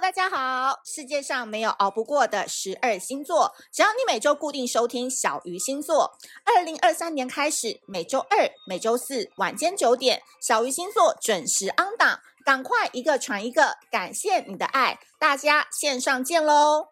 大家好！世界上没有熬不过的十二星座，只要你每周固定收听小鱼星座。二零二三年开始，每周二、每周四晚间九点，小鱼星座准时 on 档，赶快一个传一个，感谢你的爱，大家线上见喽！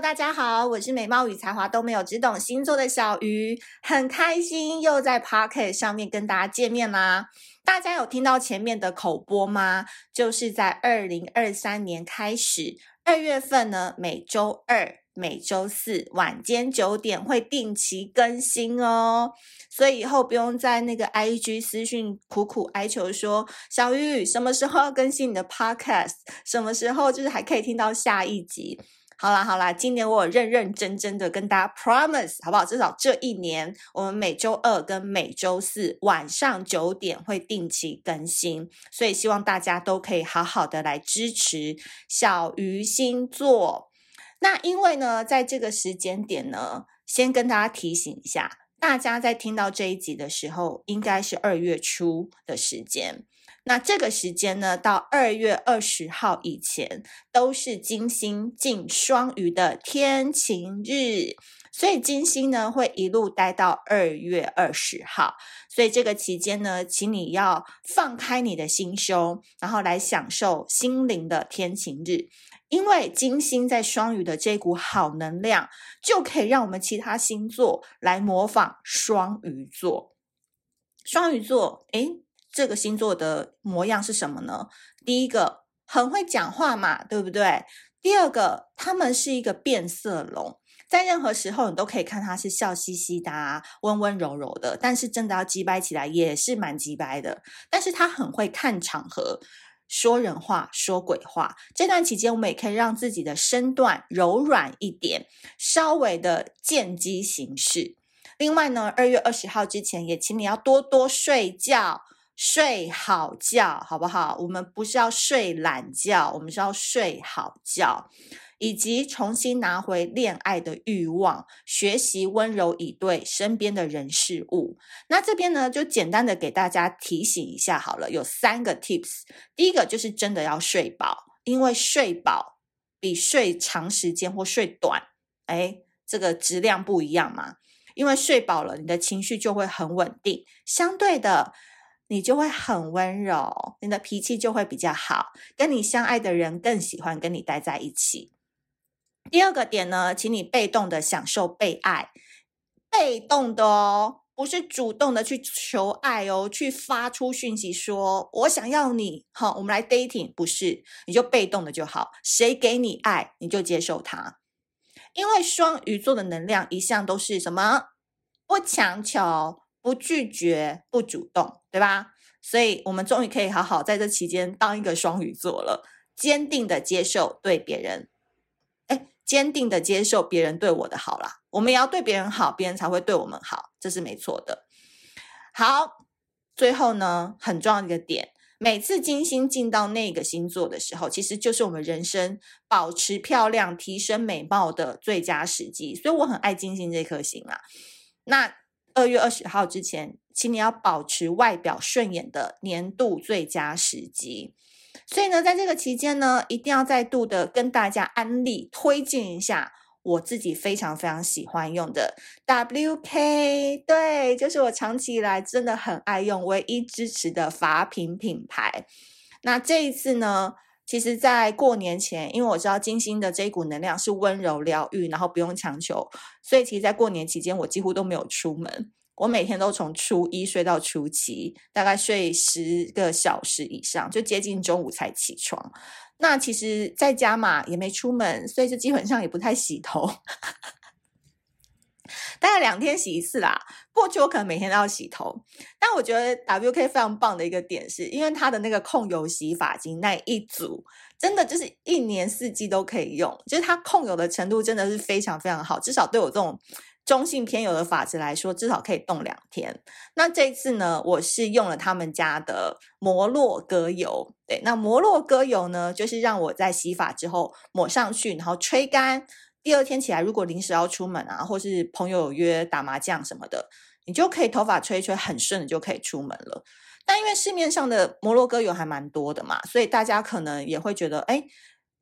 大家好，我是美貌与才华都没有，只懂星座的小鱼，很开心又在 Podcast 上面跟大家见面啦。大家有听到前面的口播吗？就是在二零二三年开始，二月份呢，每周二、每周四晚间九点会定期更新哦。所以以后不用在那个 IG 私讯苦苦哀求说，小鱼什么时候要更新你的 Podcast？什么时候就是还可以听到下一集？好啦好啦，今年我有认认真真的跟大家 promise 好不好？至少这一年，我们每周二跟每周四晚上九点会定期更新，所以希望大家都可以好好的来支持小鱼星座。那因为呢，在这个时间点呢，先跟大家提醒一下，大家在听到这一集的时候，应该是二月初的时间。那这个时间呢，到二月二十号以前都是金星进双鱼的天晴日，所以金星呢会一路待到二月二十号。所以这个期间呢，请你要放开你的心胸，然后来享受心灵的天晴日，因为金星在双鱼的这股好能量，就可以让我们其他星座来模仿双鱼座。双鱼座，诶这个星座的模样是什么呢？第一个很会讲话嘛，对不对？第二个，他们是一个变色龙，在任何时候你都可以看他是笑嘻嘻的啊，温温柔柔的。但是真的要机掰起来也是蛮机掰的。但是他很会看场合，说人话，说鬼话。这段期间我们也可以让自己的身段柔软一点，稍微的见机行事。另外呢，二月二十号之前也请你要多多睡觉。睡好觉，好不好？我们不是要睡懒觉，我们是要睡好觉，以及重新拿回恋爱的欲望，学习温柔以对身边的人事物。那这边呢，就简单的给大家提醒一下好了，有三个 tips。第一个就是真的要睡饱，因为睡饱比睡长时间或睡短，哎，这个质量不一样嘛。因为睡饱了，你的情绪就会很稳定，相对的。你就会很温柔，你的脾气就会比较好，跟你相爱的人更喜欢跟你待在一起。第二个点呢，请你被动的享受被爱，被动的哦，不是主动的去求爱哦，去发出讯息说我想要你，好，我们来 dating，不是，你就被动的就好，谁给你爱你就接受他，因为双鱼座的能量一向都是什么？不强求。不拒绝，不主动，对吧？所以，我们终于可以好好在这期间当一个双鱼座了，坚定的接受对别人，哎，坚定的接受别人对我的好啦。我们也要对别人好，别人才会对我们好，这是没错的。好，最后呢，很重要的一个点，每次金星进到那个星座的时候，其实就是我们人生保持漂亮、提升美貌的最佳时机。所以，我很爱金星这颗星啊。那。二月二十号之前，请你要保持外表顺眼的年度最佳时机。所以呢，在这个期间呢，一定要再度的跟大家安利推荐一下我自己非常非常喜欢用的 WK，对，就是我长期以来真的很爱用、唯一支持的法品品牌。那这一次呢，其实，在过年前，因为我知道金星的这一股能量是温柔疗愈，然后不用强求，所以其实，在过年期间，我几乎都没有出门。我每天都从初一睡到初七，大概睡十个小时以上，就接近中午才起床。那其实在家嘛，也没出门，所以就基本上也不太洗头。大概两天洗一次啦。过去我可能每天都要洗头，但我觉得 WK 非常棒的一个点是，因为它的那个控油洗发精那一组，真的就是一年四季都可以用，就是它控油的程度真的是非常非常好，至少对我这种中性偏油的发质来说，至少可以冻两天。那这次呢，我是用了他们家的摩洛哥油，对，那摩洛哥油呢，就是让我在洗发之后抹上去，然后吹干。第二天起来，如果临时要出门啊，或是朋友约打麻将什么的，你就可以头发吹一吹，很顺的就可以出门了。但因为市面上的摩洛哥油还蛮多的嘛，所以大家可能也会觉得，哎，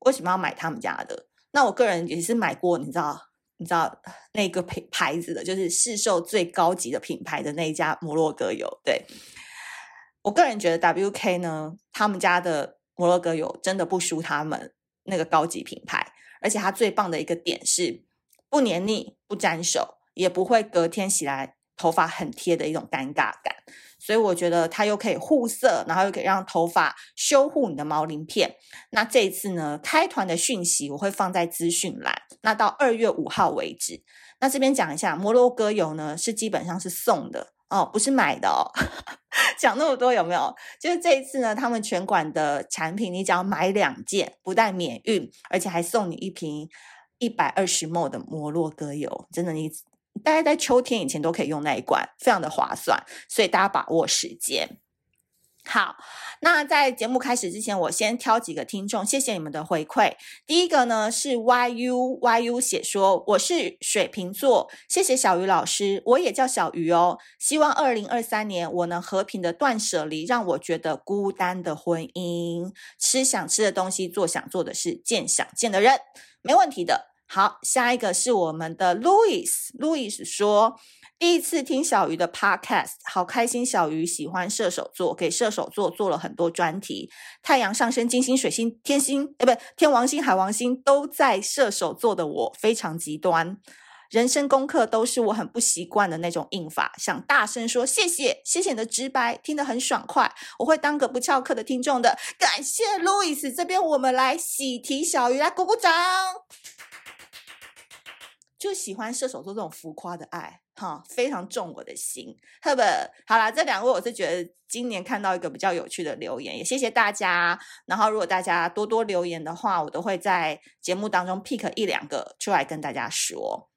为什么要买他们家的？那我个人也是买过，你知道，你知道那个品牌子的，就是市售最高级的品牌的那一家摩洛哥油。对，我个人觉得 WK 呢，他们家的摩洛哥油真的不输他们那个高级品牌，而且它最棒的一个点是不黏腻、不沾手，也不会隔天洗来头发很贴的一种尴尬感。所以我觉得它又可以护色，然后又可以让头发修护你的毛鳞片。那这一次呢，开团的讯息我会放在资讯栏。那到二月五号为止。那这边讲一下，摩洛哥油呢是基本上是送的哦，不是买的哦。讲那么多有没有？就是这一次呢，他们全馆的产品，你只要买两件，不但免运，而且还送你一瓶一百二十 ml 的摩洛哥油，真的你。大概在秋天以前都可以用那一罐，非常的划算，所以大家把握时间。好，那在节目开始之前，我先挑几个听众，谢谢你们的回馈。第一个呢是 YU YU 写说，我是水瓶座，谢谢小鱼老师，我也叫小鱼哦。希望二零二三年我能和平的断舍离，让我觉得孤单的婚姻，吃想吃的东西，做想做的事，见想见的人，没问题的。好，下一个是我们的 Louis，Louis 说，第一次听小鱼的 Podcast，好开心。小鱼喜欢射手座，给射手座做了很多专题。太阳上升、金星、水星、天星，哎，不，天王星、海王星都在射手座的我非常极端。人生功课都是我很不习惯的那种印法，想大声说谢谢，谢谢你的直白，听得很爽快。我会当个不翘课的听众的。感谢 Louis，这边我们来喜提小鱼，来鼓鼓掌。就喜欢射手座这种浮夸的爱，哈，非常中我的心。赫本好啦，这两位我是觉得今年看到一个比较有趣的留言，也谢谢大家。然后如果大家多多留言的话，我都会在节目当中 pick 一两个出来跟大家说。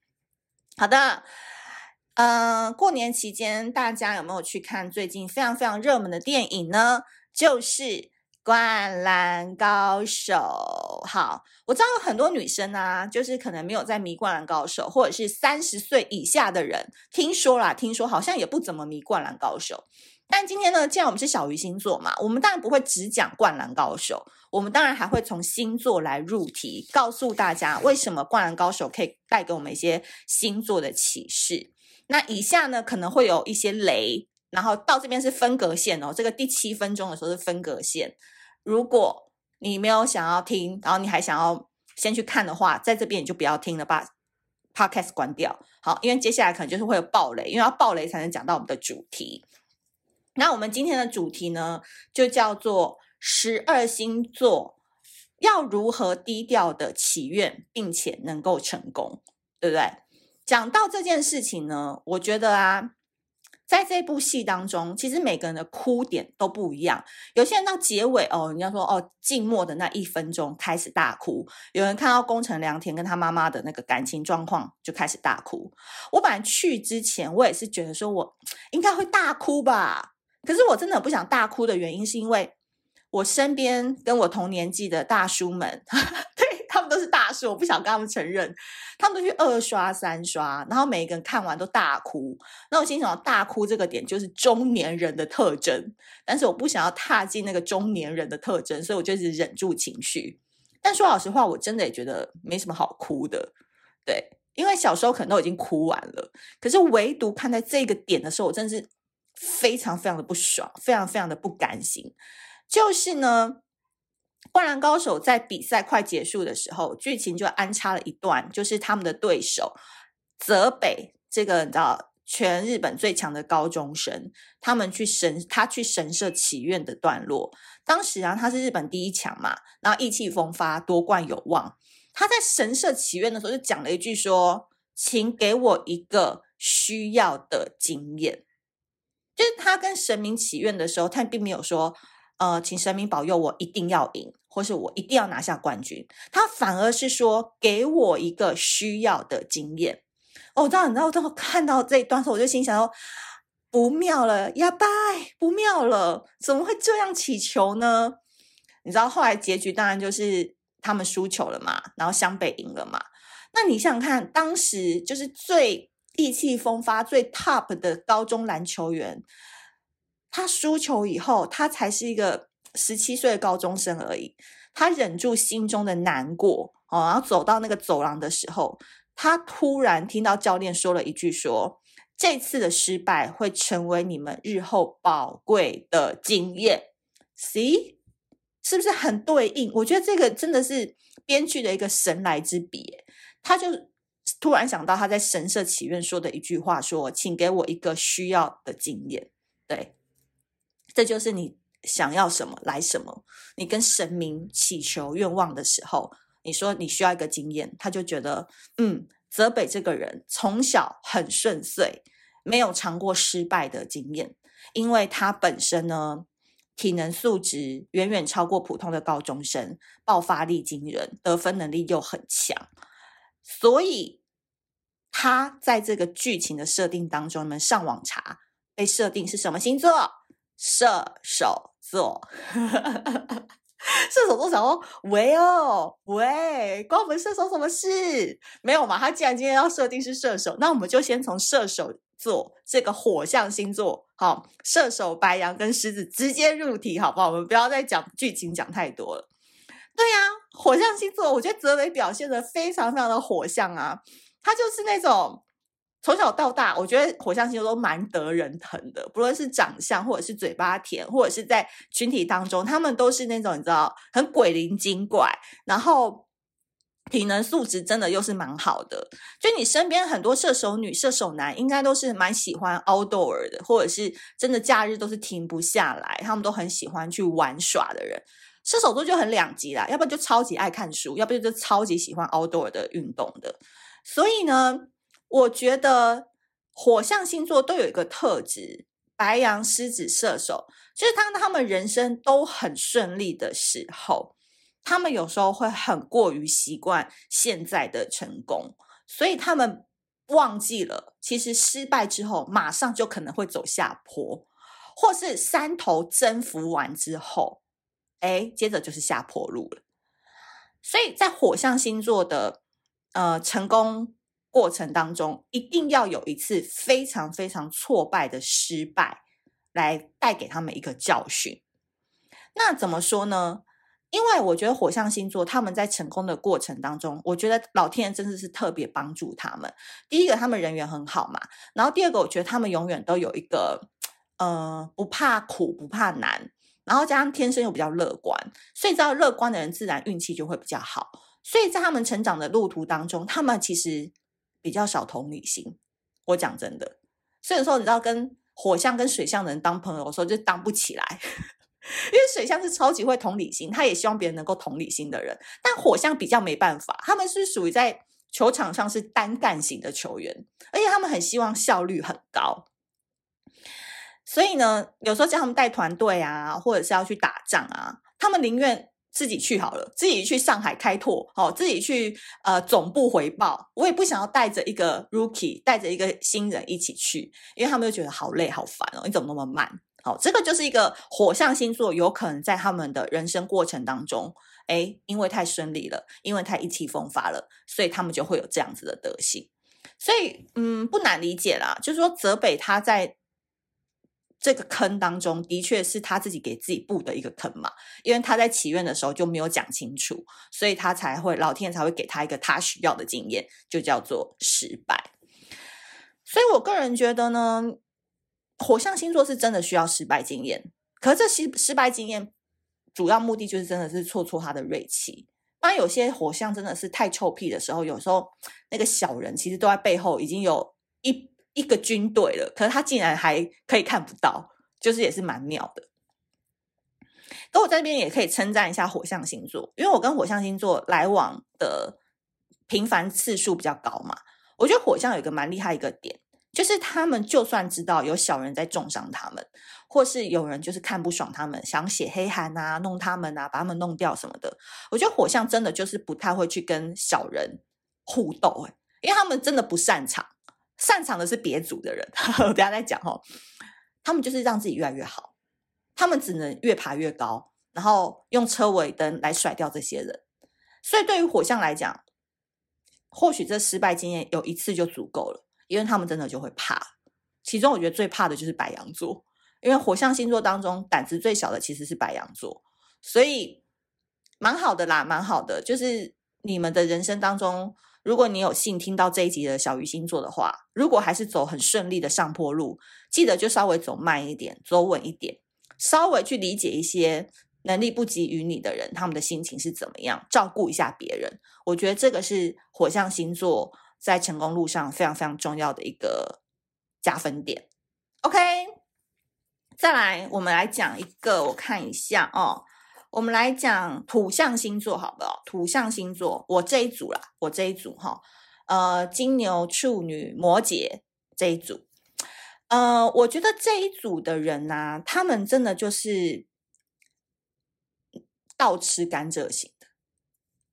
好的，嗯、呃，过年期间大家有没有去看最近非常非常热门的电影呢？就是。灌篮高手，好，我知道有很多女生啊，就是可能没有在迷灌篮高手，或者是三十岁以下的人，听说啦，听说好像也不怎么迷灌篮高手。但今天呢，既然我们是小鱼星座嘛，我们当然不会只讲灌篮高手，我们当然还会从星座来入题，告诉大家为什么灌篮高手可以带给我们一些星座的启示。那以下呢，可能会有一些雷，然后到这边是分隔线哦，这个第七分钟的时候是分隔线。如果你没有想要听，然后你还想要先去看的话，在这边你就不要听了，把 podcast 关掉。好，因为接下来可能就是会有暴雷，因为要暴雷才能讲到我们的主题。那我们今天的主题呢，就叫做十二星座要如何低调的祈愿，并且能够成功，对不对？讲到这件事情呢，我觉得啊。在这部戏当中，其实每个人的哭点都不一样。有些人到结尾哦，人家说哦，静默的那一分钟开始大哭；有人看到宫城良田跟他妈妈的那个感情状况就开始大哭。我本来去之前，我也是觉得说我应该会大哭吧。可是我真的不想大哭的原因，是因为我身边跟我同年纪的大叔们，他们都是大叔，我不想跟他们承认。他们都去二刷三刷，然后每一个人看完都大哭。那我心想，大哭这个点就是中年人的特征，但是我不想要踏进那个中年人的特征，所以我就是忍住情绪。但说老实话，我真的也觉得没什么好哭的，对，因为小时候可能都已经哭完了，可是唯独看在这个点的时候，我真的是非常非常的不爽，非常非常的不甘心。就是呢。灌篮高手在比赛快结束的时候，剧情就安插了一段，就是他们的对手泽北这个你知道全日本最强的高中生，他们去神他去神社祈愿的段落。当时啊，他是日本第一强嘛，然后意气风发，夺冠有望。他在神社祈愿的时候就讲了一句说：“请给我一个需要的经验。”就是他跟神明祈愿的时候，他并没有说。呃，请神明保佑我一定要赢，或是我一定要拿下冠军。他反而是说，给我一个需要的经验。哦，我知道，你知道，当我看到这一段时，我就心想说，不妙了，呀拜，不妙了，怎么会这样祈求呢？你知道，后来结局当然就是他们输球了嘛，然后湘北赢了嘛。那你想想看，当时就是最意气风发、最 top 的高中篮球员，他输球以后，他才是一个十七岁的高中生而已。他忍住心中的难过，哦，然后走到那个走廊的时候，他突然听到教练说了一句说：“这次的失败会成为你们日后宝贵的经验。” See，是不是很对应？我觉得这个真的是编剧的一个神来之笔。他就突然想到他在神社祈愿说的一句话：“说，请给我一个需要的经验。”对，这就是你。想要什么来什么，你跟神明祈求愿望的时候，你说你需要一个经验，他就觉得，嗯，泽北这个人从小很顺遂，没有尝过失败的经验，因为他本身呢，体能素质远远超过普通的高中生，爆发力惊人，得分能力又很强，所以他在这个剧情的设定当中，你们上网查，被设定是什么星座？射手座，射手座想说，喂哦，喂，关我们射手什么事？没有嘛？他既然今天要设定是射手，那我们就先从射手座这个火象星座，好，射手、白羊跟狮子直接入题，好不好？我们不要再讲剧情讲太多了。对呀、火象星座，我觉得泽北表现得非常非常的火象啊，他就是那种。从小到大，我觉得火象星座都蛮得人疼的，不论是长相，或者是嘴巴甜，或者是在群体当中，他们都是那种你知道很鬼灵精怪，然后体能素质真的又是蛮好的。就你身边很多射手女、射手男，应该都是蛮喜欢 outdoor 的，或者是真的假日都是停不下来，他们都很喜欢去玩耍的人。射手座就很两极啦，要不然就超级爱看书，要不然就超级喜欢 outdoor 的运动的。所以呢。我觉得火象星座都有一个特质，白羊、狮子、射手，就是当他们人生都很顺利的时候，他们有时候会很过于习惯现在的成功，所以他们忘记了，其实失败之后马上就可能会走下坡，或是山头征服完之后，哎，接着就是下坡路了。所以在火象星座的呃成功。过程当中，一定要有一次非常非常挫败的失败，来带给他们一个教训。那怎么说呢？因为我觉得火象星座他们在成功的过程当中，我觉得老天爷真的是特别帮助他们。第一个，他们人缘很好嘛，然后第二个，我觉得他们永远都有一个，呃，不怕苦不怕难，然后加上天生又比较乐观，所以知道乐观的人自然运气就会比较好。所以在他们成长的路途当中，他们其实。比较少同理心，我讲真的，所以说你知道跟火象跟水象的人当朋友的时候就当不起来，因为水象是超级会同理心，他也希望别人能够同理心的人，但火象比较没办法，他们是属于在球场上是单干型的球员，而且他们很希望效率很高，所以呢，有时候叫他们带团队啊，或者是要去打仗啊，他们宁愿。自己去好了，自己去上海开拓，好，自己去呃总部回报。我也不想要带着一个 rookie，带着一个新人一起去，因为他们就觉得好累好烦哦。你怎么那么慢？好，这个就是一个火象星座有可能在他们的人生过程当中，哎，因为太顺利了，因为太意气风发了，所以他们就会有这样子的德性。所以，嗯，不难理解啦，就是说泽北他在。这个坑当中的确是他自己给自己布的一个坑嘛，因为他在祈愿的时候就没有讲清楚，所以他才会老天才会给他一个他需要的经验，就叫做失败。所以我个人觉得呢，火象星座是真的需要失败经验，可是这失失败经验主要目的就是真的是挫挫他的锐气。当有些火象真的是太臭屁的时候，有时候那个小人其实都在背后已经有一。一个军队了，可是他竟然还可以看不到，就是也是蛮妙的。那我在这边也可以称赞一下火象星座，因为我跟火象星座来往的频繁次数比较高嘛。我觉得火象有一个蛮厉害一个点，就是他们就算知道有小人在重伤他们，或是有人就是看不爽他们，想写黑函啊，弄他们啊，把他们弄掉什么的。我觉得火象真的就是不太会去跟小人互斗，欸，因为他们真的不擅长。擅长的是别组的人，呵呵，等下再讲哦。他们就是让自己越来越好，他们只能越爬越高，然后用车尾灯来甩掉这些人。所以对于火象来讲，或许这失败经验有一次就足够了，因为他们真的就会怕。其中我觉得最怕的就是白羊座，因为火象星座当中胆子最小的其实是白羊座，所以蛮好的啦，蛮好的。就是你们的人生当中，如果你有幸听到这一集的小鱼星座的话，如果还是走很顺利的上坡路，记得就稍微走慢一点，走稳一点，稍微去理解一些。能力不及于你的人，他们的心情是怎么样？照顾一下别人，我觉得这个是火象星座在成功路上非常非常重要的一个加分点。OK，再来，我们来讲一个，我看一下哦，我们来讲土象星座，好不好？土象星座，我这一组啦，我这一组哈、呃，金牛、处女、摩羯这一组，呃，我觉得这一组的人呢、他们真的就是。倒吃甘蔗型的，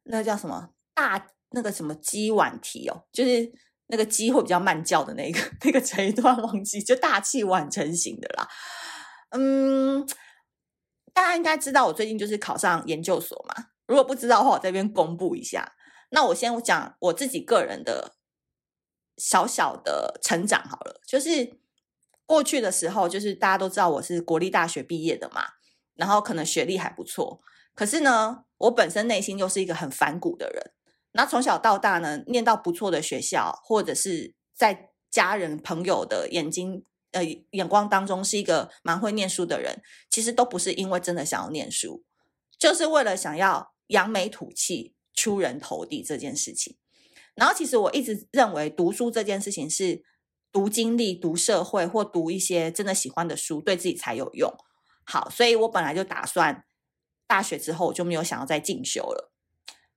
那叫什么大那个什么鸡碗提哦，就是那个鸡会比较慢叫的那个 那个这一段忘记，就大器晚成型的啦。嗯，大家应该知道我最近就是考上研究所嘛。如果不知道的话，我这边公布一下。那我先讲我自己个人的小小的成长好了，就是过去的时候，就是大家都知道我是国立大学毕业的嘛，然后可能学历还不错。可是呢，我本身内心又是一个很反骨的人。那从小到大呢，念到不错的学校，或者是在家人朋友的眼睛呃眼光当中是一个蛮会念书的人，其实都不是因为真的想要念书，就是为了想要扬眉吐气、出人头地这件事情。然后，其实我一直认为读书这件事情是读经历、读社会或读一些真的喜欢的书，对自己才有用。好，所以我本来就打算。大学之后我就没有想要再进修了。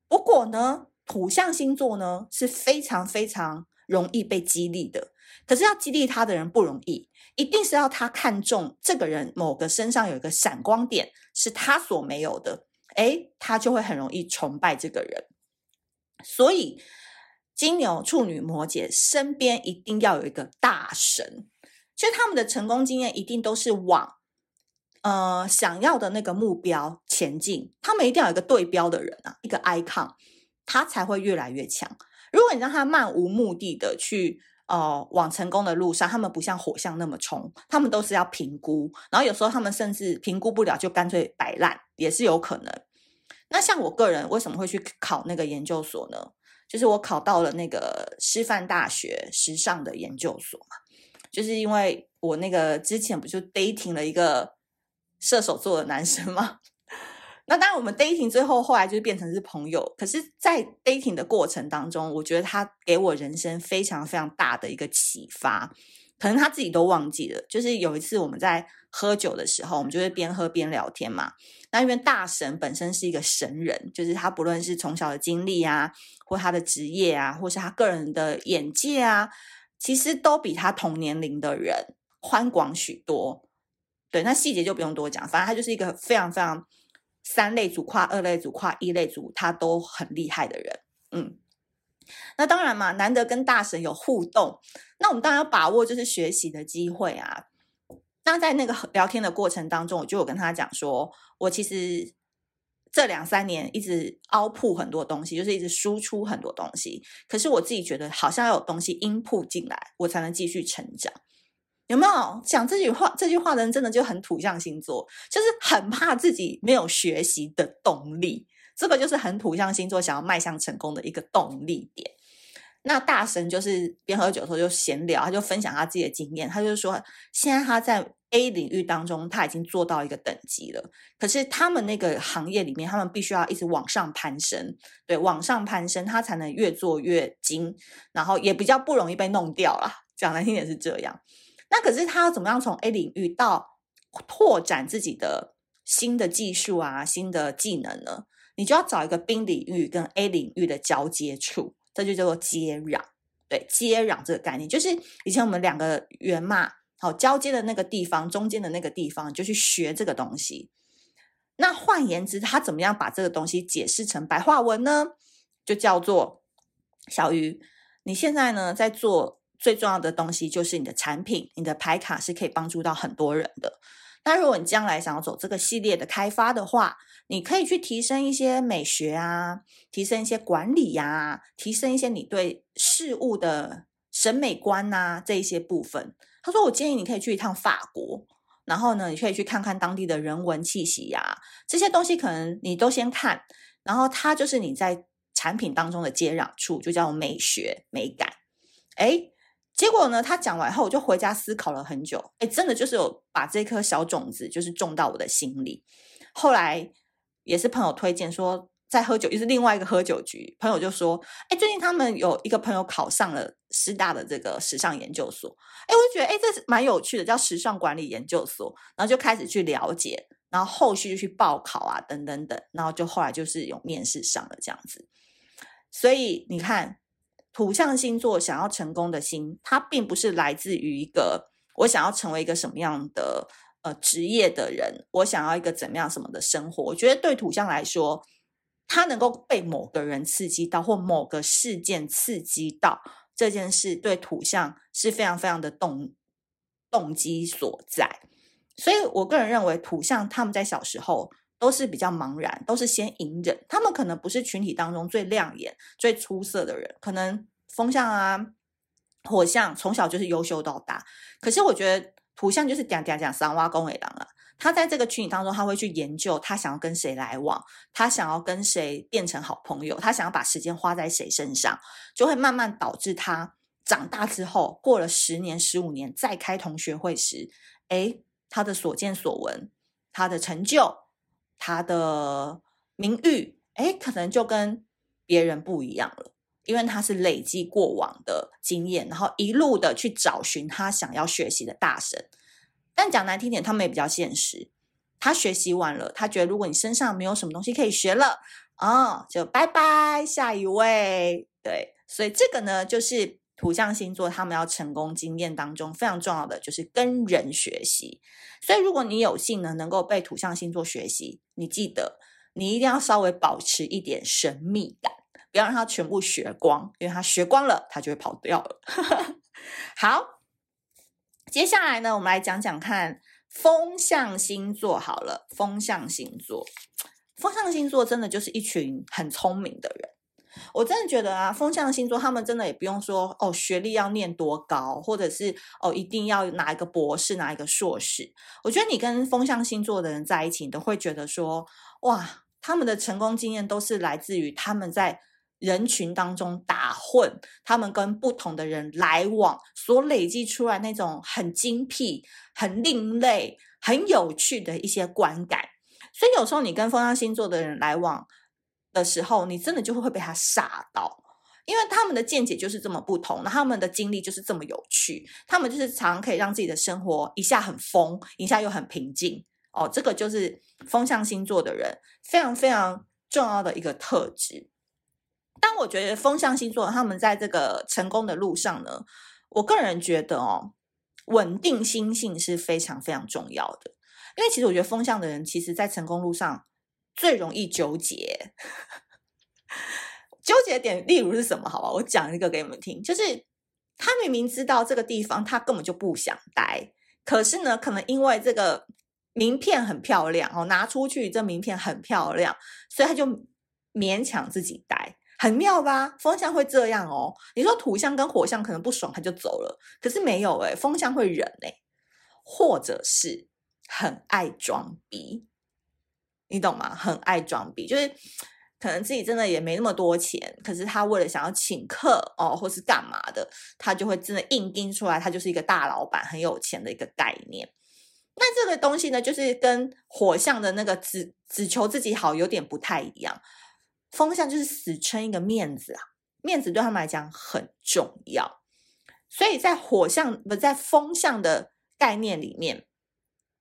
不过呢，土象星座呢是非常非常容易被激励的。可是要激励他的人不容易，一定是要他看中这个人某个身上有一个闪光点是他所没有的，诶，他就会很容易崇拜这个人。所以金牛、处女、摩羯身边一定要有一个大神，就他们的成功经验一定都是往。呃，想要的那个目标前进，他们一定要有一个对标的人啊，一个 icon，他才会越来越强。如果你让他漫无目的的去呃往成功的路上，他们不像火象那么冲，他们都是要评估，然后有时候他们甚至评估不了，就干脆摆烂，也是有可能。那像我个人为什么会去考那个研究所呢？就是我考到了那个师范大学时尚的研究所嘛，就是因为我那个之前不就 dating 了一个。射手座的男生吗？那当然，我们 dating 最后后来就是变成是朋友。可是，在 dating 的过程当中，我觉得他给我人生非常非常大的一个启发。可能他自己都忘记了，就是有一次我们在喝酒的时候，我们就会边喝边聊天嘛。那因为大神本身是一个神人，就是他不论是从小的经历啊，或他的职业啊，或是他个人的眼界啊，其实都比他同年龄的人宽广许多。对，那细节就不用多讲，反正他就是一个非常非常三类组、跨二类组、跨一类组，他都很厉害的人。嗯，那当然嘛，难得跟大神有互动，那我们当然要把握就是学习的机会啊。那在那个聊天的过程当中，我就有跟他讲说，我其实这两三年一直凹铺很多东西，就是一直输出很多东西，可是我自己觉得好像要有东西 input 进来，我才能继续成长。有没有讲这句话？这句话的人真的就很土象星座，就是很怕自己没有学习的动力。这个就是很土象星座想要迈向成功的一个动力点。那大神就是边喝酒的时候就闲聊，他就分享他自己的经验。他就说，现在他在 A 领域当中，他已经做到一个等级了。可是他们那个行业里面，他们必须要一直往上攀升，对，往上攀升，他才能越做越精，然后也比较不容易被弄掉啦。讲难听点是这样。那可是他要怎么样从 A 领域到拓展自己的新的技术啊、新的技能呢？你就要找一个 B 领域跟 A 领域的交接处，这就叫做接壤。对，接壤这个概念，就是以前我们两个圆嘛，好交接的那个地方，中间的那个地方，就去学这个东西。那换言之，他怎么样把这个东西解释成白话文呢？就叫做小鱼，你现在呢在做。最重要的东西就是你的产品，你的牌卡是可以帮助到很多人的。那如果你将来想要走这个系列的开发的话，你可以去提升一些美学啊，提升一些管理呀、啊，提升一些你对事物的审美观呐、啊、这一些部分。他说：“我建议你可以去一趟法国，然后呢，你可以去看看当地的人文气息呀、啊，这些东西可能你都先看，然后它就是你在产品当中的接壤处，就叫美学美感。”哎，结果呢，他讲完后，我就回家思考了很久。哎，真的就是有把这颗小种子就是种到我的心里。后来也是朋友推荐说。在喝酒，又是另外一个喝酒局。朋友就说：“哎，最近他们有一个朋友考上了师大的这个时尚研究所。哎，我就觉得哎，这是蛮有趣的，叫时尚管理研究所。然后就开始去了解，然后后续就去报考啊，等等等。然后就后来就是有面试上了这样子。所以你看，土象星座想要成功的心，它并不是来自于一个我想要成为一个什么样的呃职业的人，我想要一个怎么样什么的生活。我觉得对土象来说。他能够被某个人刺激到，或某个事件刺激到，这件事对土象是非常非常的动动机所在。所以我个人认为，土象他们在小时候都是比较茫然，都是先隐忍。他们可能不是群体当中最亮眼、最出色的人，可能风象啊、火象从小就是优秀到大。可是我觉得土象就是讲讲讲三挖公尾狼啊。他在这个群体当中，他会去研究他想要跟谁来往，他想要跟谁变成好朋友，他想要把时间花在谁身上，就会慢慢导致他长大之后，过了十年、十五年再开同学会时，诶，他的所见所闻，他的成就，他的名誉，诶，可能就跟别人不一样了，因为他是累积过往的经验，然后一路的去找寻他想要学习的大神。但讲难听点，他们也比较现实。他学习完了，他觉得如果你身上没有什么东西可以学了，哦，就拜拜，下一位。对，所以这个呢，就是土象星座他们要成功经验当中非常重要的，就是跟人学习。所以如果你有幸呢，能够被土象星座学习，你记得你一定要稍微保持一点神秘感，不要让他全部学光，因为他学光了，他就会跑掉了。好。接下来呢，我们来讲讲看风象星座。好了，风象星座，风象星座真的就是一群很聪明的人。我真的觉得啊，风象星座他们真的也不用说哦，学历要念多高，或者是哦，一定要拿一个博士，拿一个硕士。我觉得你跟风象星座的人在一起，你都会觉得说，哇，他们的成功经验都是来自于他们在。人群当中打混，他们跟不同的人来往，所累积出来那种很精辟、很另类、很有趣的一些观感。所以有时候你跟风象星座的人来往的时候，你真的就会被他吓到，因为他们的见解就是这么不同，那他们的经历就是这么有趣，他们就是常常可以让自己的生活一下很疯，一下又很平静。哦，这个就是风象星座的人非常非常重要的一个特质。但我觉得风象星座他们在这个成功的路上呢，我个人觉得哦，稳定心性是非常非常重要的。因为其实我觉得风象的人，其实在成功路上最容易纠结。纠结点，例如是什么？好吧，我讲一个给你们听，就是他明明知道这个地方他根本就不想待，可是呢，可能因为这个名片很漂亮哦，拿出去这名片很漂亮，所以他就勉强自己待。很妙吧？风象会这样哦。你说土象跟火象可能不爽，他就走了。可是没有诶，风象会忍诶，或者是很爱装逼，你懂吗？很爱装逼，就是可能自己真的也没那么多钱，可是他为了想要请客哦，或是干嘛的，他就会真的硬盯出来，他就是一个大老板，很有钱的一个概念。那这个东西呢，就是跟火象的那个只只求自己好有点不太一样。风象就是死撑一个面子啊，面子对他们来讲很重要，所以在火象不在风象的概念里面，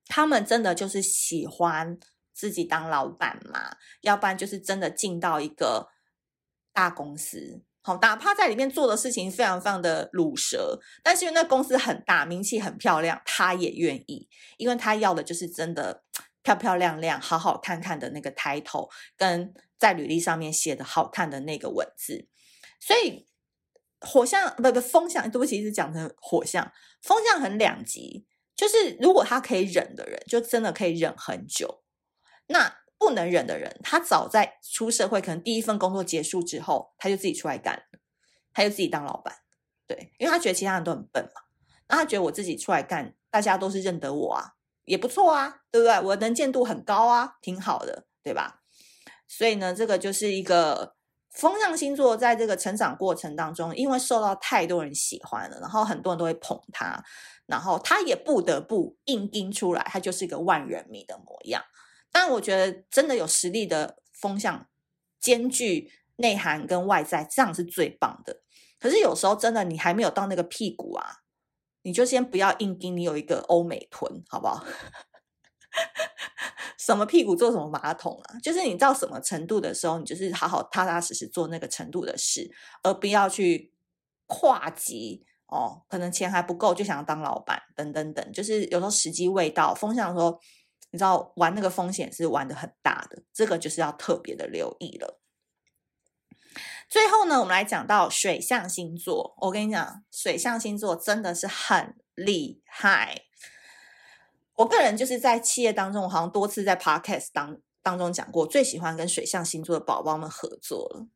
他们真的就是喜欢自己当老板嘛，要不然就是真的进到一个大公司，好，哪怕在里面做的事情非常非常的鲁蛇，但是因为那公司很大，名气很漂亮，他也愿意，因为他要的就是真的漂漂亮亮、好好看看的那个 title 跟。在履历上面写的好看的那个文字，所以火象不不风象，对不起，一直讲成火象。风象很两极，就是如果他可以忍的人，就真的可以忍很久。那不能忍的人，他早在出社会，可能第一份工作结束之后，他就自己出来干，他就自己当老板。对，因为他觉得其他人都很笨嘛，那他觉得我自己出来干，大家都是认得我啊，也不错啊，对不对？我能见度很高啊，挺好的，对吧？所以呢，这个就是一个风象星座在这个成长过程当中，因为受到太多人喜欢了，然后很多人都会捧他，然后他也不得不硬撑出来，他就是一个万人迷的模样。但我觉得真的有实力的风向，兼具内涵跟外在，这样是最棒的。可是有时候真的，你还没有到那个屁股啊，你就先不要硬盯，你有一个欧美臀，好不好？什么屁股坐什么马桶啊？就是你到什么程度的时候，你就是好好踏踏实实做那个程度的事，而不要去跨级哦。可能钱还不够，就想要当老板，等等等。就是有时候时机未到，风向的时候，你知道玩那个风险是玩得很大的，这个就是要特别的留意了。最后呢，我们来讲到水象星座。我跟你讲，水象星座真的是很厉害。我个人就是在企业当中，我好像多次在 podcast 当当中讲过，最喜欢跟水象星座的宝宝们合作了。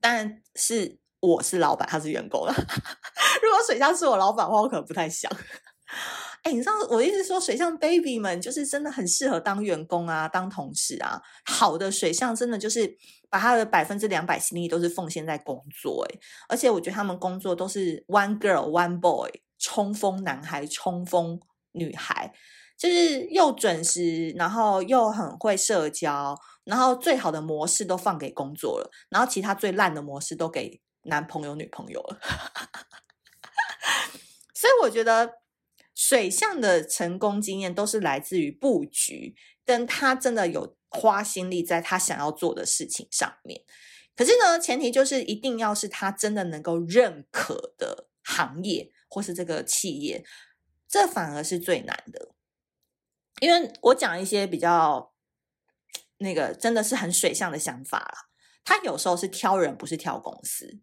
当然是我是老板，他是员工了。如果水象是我老板的话，我可能不太想。哎，你知道我意思说，水象 baby 们就是真的很适合当员工啊，当同事啊。好的水象真的就是把他的百分之两百心力都是奉献在工作，哎，而且我觉得他们工作都是 one girl one boy，冲锋男孩，冲锋女孩，就是又准时，然后又很会社交，然后最好的模式都放给工作了，然后其他最烂的模式都给男朋友女朋友了。所以我觉得。水象的成功经验都是来自于布局，跟他真的有花心力在他想要做的事情上面。可是呢，前提就是一定要是他真的能够认可的行业或是这个企业，这反而是最难的。因为我讲一些比较那个真的是很水象的想法啦，他有时候是挑人，不是挑公司。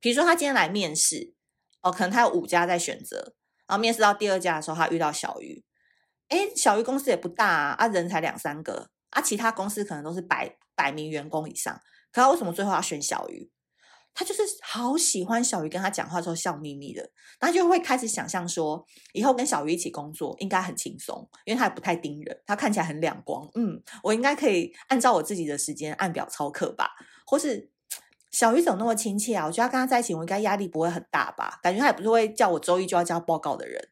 比如说他今天来面试，哦，可能他有五家在选择。然后面试到第二家的时候，他遇到小鱼，诶，小鱼公司也不大啊，啊人才两三个，啊其他公司可能都是百百名员工以上，可他为什么最后要选小鱼？他就是好喜欢小鱼，跟他讲话的时候笑眯眯的，他就会开始想象说，以后跟小鱼一起工作应该很轻松，因为他也不太盯人，他看起来很两光，嗯，我应该可以按照我自己的时间按表操课吧，或是。小鱼怎么那么亲切啊？我觉得他跟他在一起，我应该压力不会很大吧？感觉他也不是会叫我周一就要交报告的人，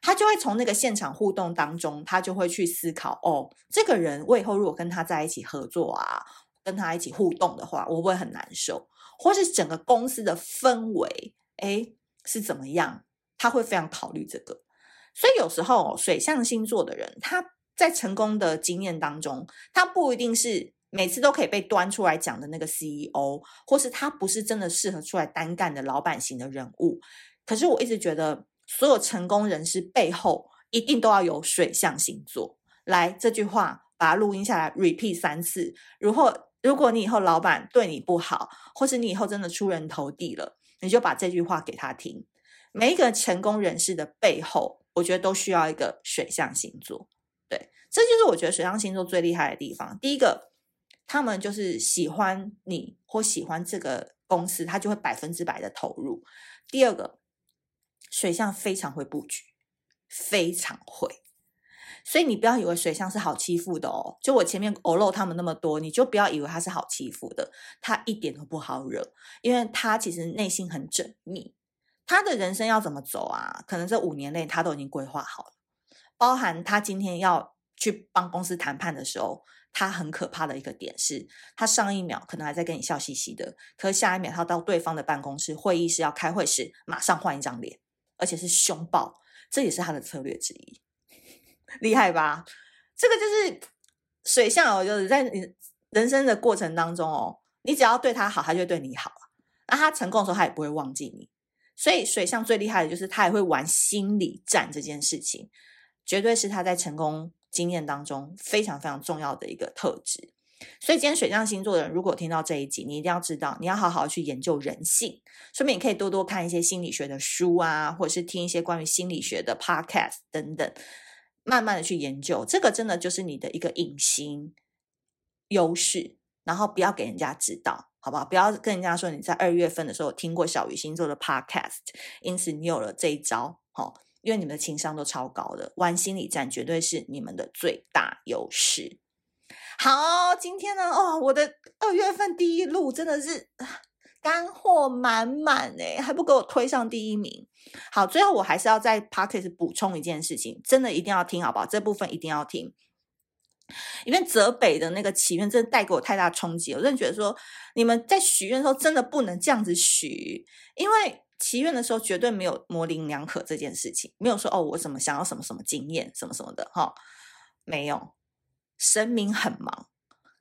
他就会从那个现场互动当中，他就会去思考：哦，这个人我以后如果跟他在一起合作啊，跟他一起互动的话，我会不会很难受？或是整个公司的氛围，诶，是怎么样？他会非常考虑这个。所以有时候水象星座的人，他在成功的经验当中，他不一定是。每次都可以被端出来讲的那个 CEO，或是他不是真的适合出来单干的老板型的人物。可是我一直觉得，所有成功人士背后一定都要有水象星座。来，这句话把它录音下来，repeat 三次。如果如果你以后老板对你不好，或是你以后真的出人头地了，你就把这句话给他听。每一个成功人士的背后，我觉得都需要一个水象星座。对，这就是我觉得水象星座最厉害的地方。第一个。他们就是喜欢你或喜欢这个公司，他就会百分之百的投入。第二个，水象非常会布局，非常会，所以你不要以为水象是好欺负的哦。就我前面偶露他们那么多，你就不要以为他是好欺负的，他一点都不好惹，因为他其实内心很缜密。他的人生要怎么走啊？可能这五年内他都已经规划好了，包含他今天要去帮公司谈判的时候。他很可怕的一个点是，他上一秒可能还在跟你笑嘻嘻的，可是下一秒他到对方的办公室会议室要开会时，马上换一张脸，而且是凶暴，这也是他的策略之一，厉害吧？这个就是水象哦，就是在你人生的过程当中哦，你只要对他好，他就会对你好。那他成功的时候，他也不会忘记你。所以水象最厉害的就是他也会玩心理战这件事情，绝对是他在成功。经验当中非常非常重要的一个特质，所以今天水象星座的人，如果听到这一集，你一定要知道，你要好好去研究人性，顺便你可以多多看一些心理学的书啊，或者是听一些关于心理学的 podcast 等等，慢慢的去研究，这个真的就是你的一个隐形优势，然后不要给人家知道，好不好？不要跟人家说你在二月份的时候听过小鱼星座的 podcast，因此你有了这一招，哦，因为你们的情商都超高的，玩心理战绝对是你们的最大优势。好，今天呢，哦，我的二月份第一路真的是干货满满诶，还不给我推上第一名。好，最后我还是要在 podcast 补充一件事情，真的一定要听，好不好？这部分一定要听，因为泽北的那个祈愿真的带给我太大冲击，我真的觉得说，你们在许愿的时候真的不能这样子许，因为祈愿的时候绝对没有模棱两可这件事情，没有说哦，我怎么想要什么什么经验，什么什么的，哈，没有。神明很忙，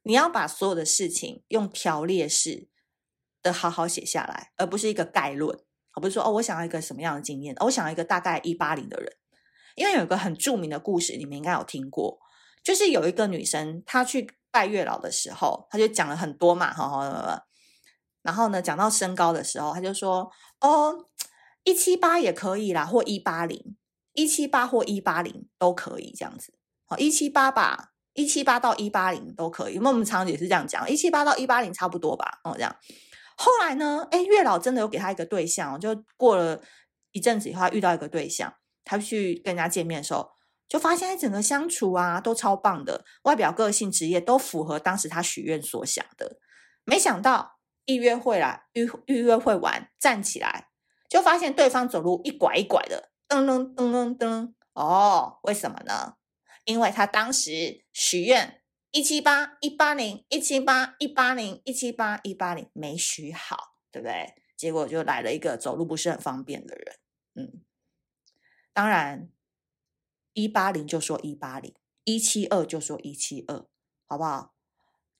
你要把所有的事情用条列式的好好写下来，而不是一个概论。而不是说哦，我想要一个什么样的经验？我想要一个大概一八零的人，因为有一个很著名的故事，你们应该有听过，就是有一个女生她去拜月老的时候，她就讲了很多嘛，哈哈。然后呢，讲到身高的时候，他就说哦，一七八也可以啦，或一八零，一七八或一八零都可以这样子。好，一七八吧。一七八到一八零都可以，因为我们常常也是这样讲，一七八到一八零差不多吧，哦，这样。后来呢，哎，月老真的有给他一个对象，就过了一阵子以后，他遇到一个对象，他去跟人家见面的时候，就发现整个相处啊都超棒的，外表、个性、职业都符合当时他许愿所想的。没想到一约会啦，预预约会完站起来，就发现对方走路一拐一拐的，噔噔噔噔噔，哦，为什么呢？因为他当时许愿一七八一八零一七八一八零一七八一八零没许好，对不对？结果就来了一个走路不是很方便的人。嗯，当然一八零就说一八零，一七二就说一七二，好不好？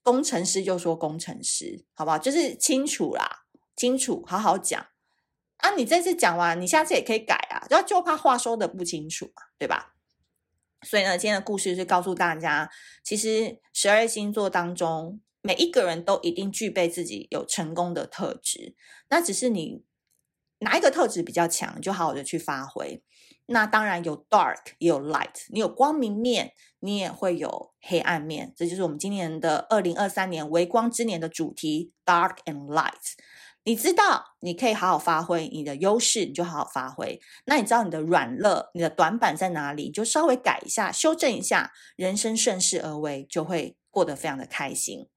工程师就说工程师，好不好？就是清楚啦，清楚，好好讲啊！你这次讲完，你下次也可以改啊，就就怕话说的不清楚嘛，对吧？所以呢，今天的故事是告诉大家，其实十二星座当中，每一个人都一定具备自己有成功的特质。那只是你哪一个特质比较强，就好好的去发挥。那当然有 dark 也有 light，你有光明面，你也会有黑暗面。这就是我们今年的二零二三年微光之年的主题：dark and light。你知道，你可以好好发挥你的优势，你就好好发挥。那你知道你的软肋、你的短板在哪里，你就稍微改一下、修正一下，人生顺势而为，就会过得非常的开心。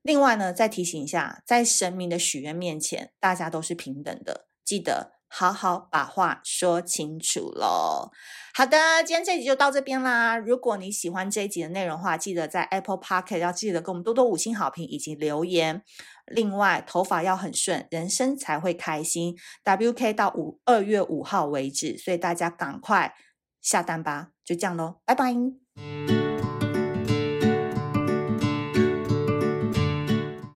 另外呢，再提醒一下，在神明的许愿面前，大家都是平等的，记得好好把话说清楚喽。好的，今天这集就到这边啦。如果你喜欢这一集的内容的话，记得在 Apple Podcast 要记得给我们多多五星好评以及留言。另外，头发要很顺，人生才会开心。WK 到五二月五号为止，所以大家赶快下单吧，就这样喽，拜拜。